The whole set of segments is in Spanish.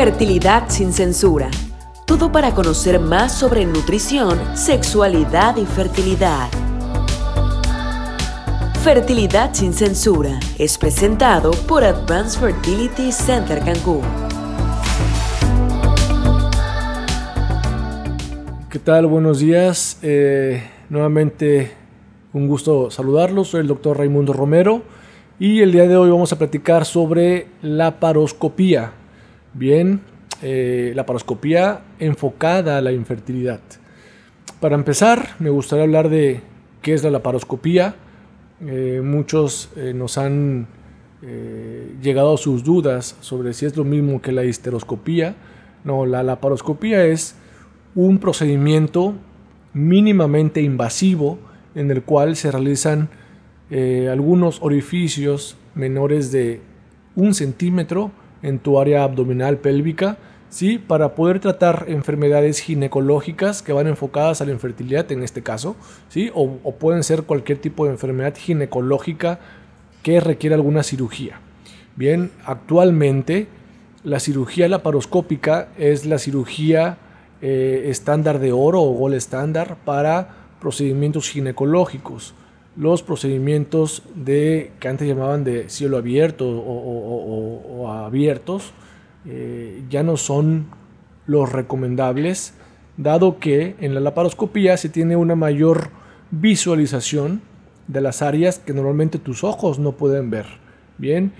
Fertilidad sin censura. Todo para conocer más sobre nutrición, sexualidad y fertilidad. Fertilidad sin censura es presentado por Advanced Fertility Center Cancún. ¿Qué tal? Buenos días. Eh, nuevamente un gusto saludarlos. Soy el doctor Raimundo Romero y el día de hoy vamos a platicar sobre la paroscopía. Bien, eh, la paroscopía enfocada a la infertilidad. Para empezar, me gustaría hablar de qué es la laparoscopía. Eh, muchos eh, nos han llegado a sus dudas sobre si es lo mismo que la histeroscopía. No, la laparoscopía es un procedimiento mínimamente invasivo en el cual se realizan algunos orificios menores de un centímetro en tu área abdominal pélvica, ¿sí? para poder tratar enfermedades ginecológicas que van enfocadas a la infertilidad en este caso, ¿sí? o, pueden ser cualquier tipo de enfermedad ginecológica que requiera alguna cirugía. Bien, actualmente la cirugía laparoscópica es la cirugía eh, estándar de oro o gol estándar para procedimientos ginecológicos los procedimientos de que antes llamaban de cielo abierto o, abiertos eh, ya no son los recomendables, dado que en la laparoscopía se tiene una mayor visualización de las áreas que normalmente tus ojos no pueden ver. Bien,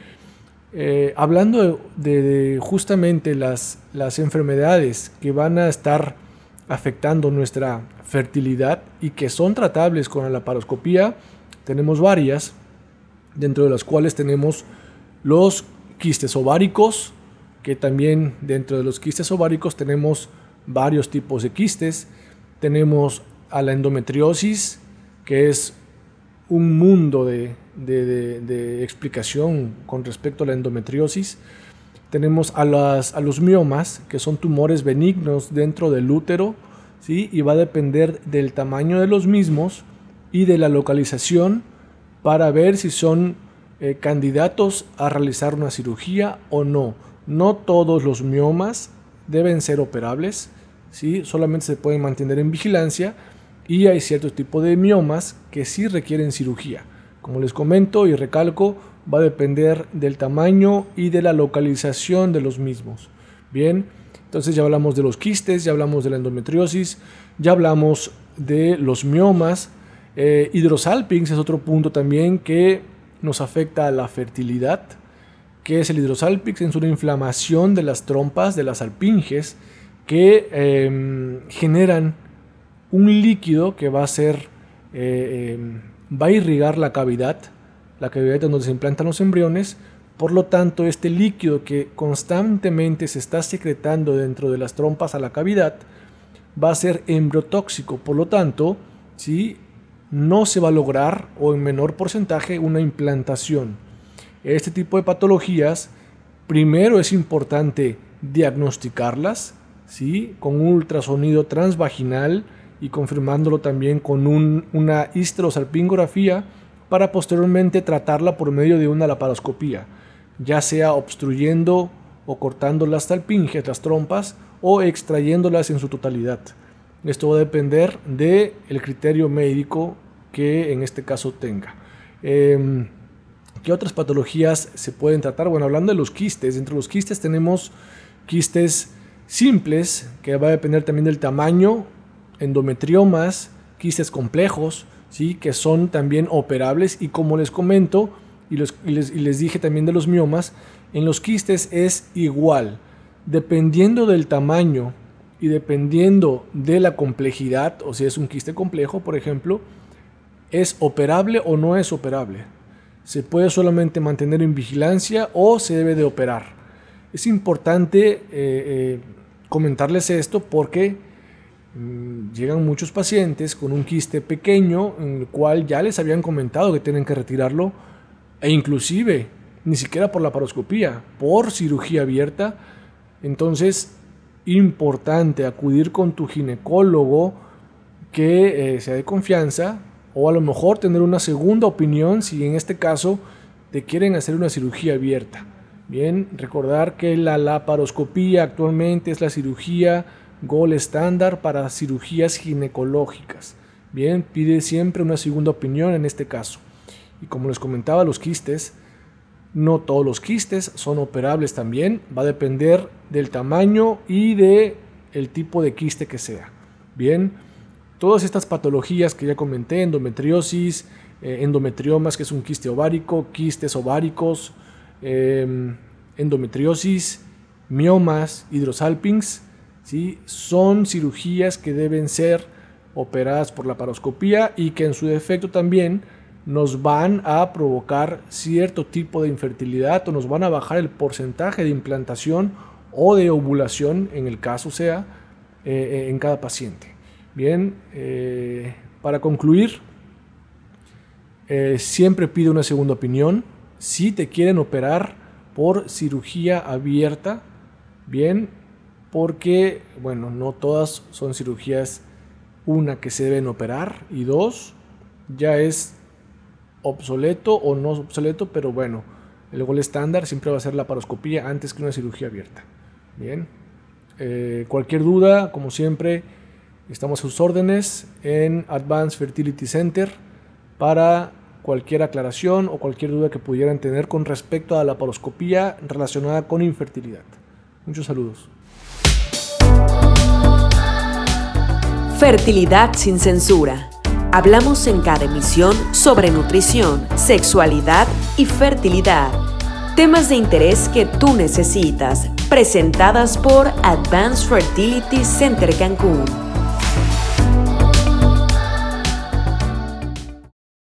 eh, hablando de, justamente las, las enfermedades que van a estar afectando nuestra fertilidad y que son tratables con la laparoscopía, tenemos varias, dentro de las cuales tenemos los quistes ováricos, que también dentro de los quistes ováricos tenemos varios tipos de quistes. Tenemos a la endometriosis, que es un mundo de, de, explicación con respecto a la endometriosis. Tenemos a, las, a los miomas, que son tumores benignos dentro del útero, ¿sí? y va a depender del tamaño de los mismos y de la localización para ver si son eh, candidatos a realizar una cirugía o no. No todos los miomas deben ser operables, ¿sí? solamente se pueden mantener en vigilancia y hay ciertos tipos de miomas que sí requieren cirugía. Como les comento y recalco, va a depender del tamaño y de la localización de los mismos. Bien, entonces ya hablamos de los quistes, ya hablamos de la endometriosis, ya hablamos de los miomas. Eh, hidrosalpinx es otro punto también que nos afecta a la fertilidad. que es el hidrosalpinx? Es una inflamación de las trompas, de las alpinges, que em, generan un líquido que va a ser, eh, em, va a irrigar la cavidad, la cavidad donde se implantan los embriones, por lo tanto, este líquido que constantemente se está secretando dentro de las trompas a la cavidad va a ser embriotóxico. Por lo tanto, ¿sí? No se va a lograr o en menor porcentaje una implantación. Este tipo de patologías, primero es importante diagnosticarlas ¿sí? con un ultrasonido transvaginal y confirmándolo también con una histerosalpingografía para posteriormente tratarla por medio de una laparoscopía ya sea obstruyendo o cortando las talpinges, las trompas, o extrayéndolas en su totalidad. Esto va a depender del el criterio médico que en este caso tenga. Em, ¿Qué otras patologías se pueden tratar? Bueno, hablando de los quistes, entre los quistes tenemos quistes simples, que va a depender también del tamaño, endometriomas, quistes complejos, ¿sí? que son también operables y como les comento, y, les, dije también de los miomas, en los quistes es igual. Dependiendo del tamaño y dependiendo de la complejidad, o si es un quiste complejo, por ejemplo, es operable o no es operable. Se puede solamente mantener en vigilancia o se debe de operar. Es importante eh, eh, comentarles esto porque mm, llegan muchos pacientes con un quiste pequeño en el cual ya les habían comentado que tienen que retirarlo e inclusive ni siquiera por la paroscopía, por cirugía abierta. Entonces, importante acudir con tu ginecólogo que eh, sea de confianza o a lo mejor tener una segunda opinión si en este caso te quieren hacer una cirugía abierta. Bien, recordar que la laparoscopía actualmente es la cirugía gold estándar para cirugías ginecológicas. Bien, pide siempre una segunda opinión en este caso. Y como les comentaba, los quistes, no todos los quistes son operables también, va a depender del tamaño y de el tipo de quiste que sea. Bien, todas estas patologías que ya comenté, endometriosis, eh, endometriomas, que es un quiste ovárico, quistes ováricos, em, endometriosis, miomas, hidrosalpings, ¿sí? son cirugías que deben ser operadas por la paroscopía y que en su defecto también nos van a provocar cierto tipo de infertilidad o nos van a bajar el porcentaje de implantación o de ovulación, en el caso sea, eh, eh, en cada paciente. Bien, eh, para concluir, siempre pido una segunda opinión. Si te quieren operar por cirugía abierta, bien, porque, bueno, no todas son cirugías, una que se deben operar y dos, ya es obsoleto o no obsoleto, pero bueno, el gol estándar siempre va a ser la paroscopía antes que una cirugía abierta. Bien, eh, cualquier duda, como siempre, estamos a sus órdenes en Advanced Fertility Center para cualquier aclaración o cualquier duda que pudieran tener con respecto a la paroscopía relacionada con infertilidad. Muchos saludos. Fertilidad sin censura Hablamos en cada emisión sobre nutrición, sexualidad y fertilidad. Temas de interés que tú necesitas, presentadas por Advanced Fertility Center Cancún.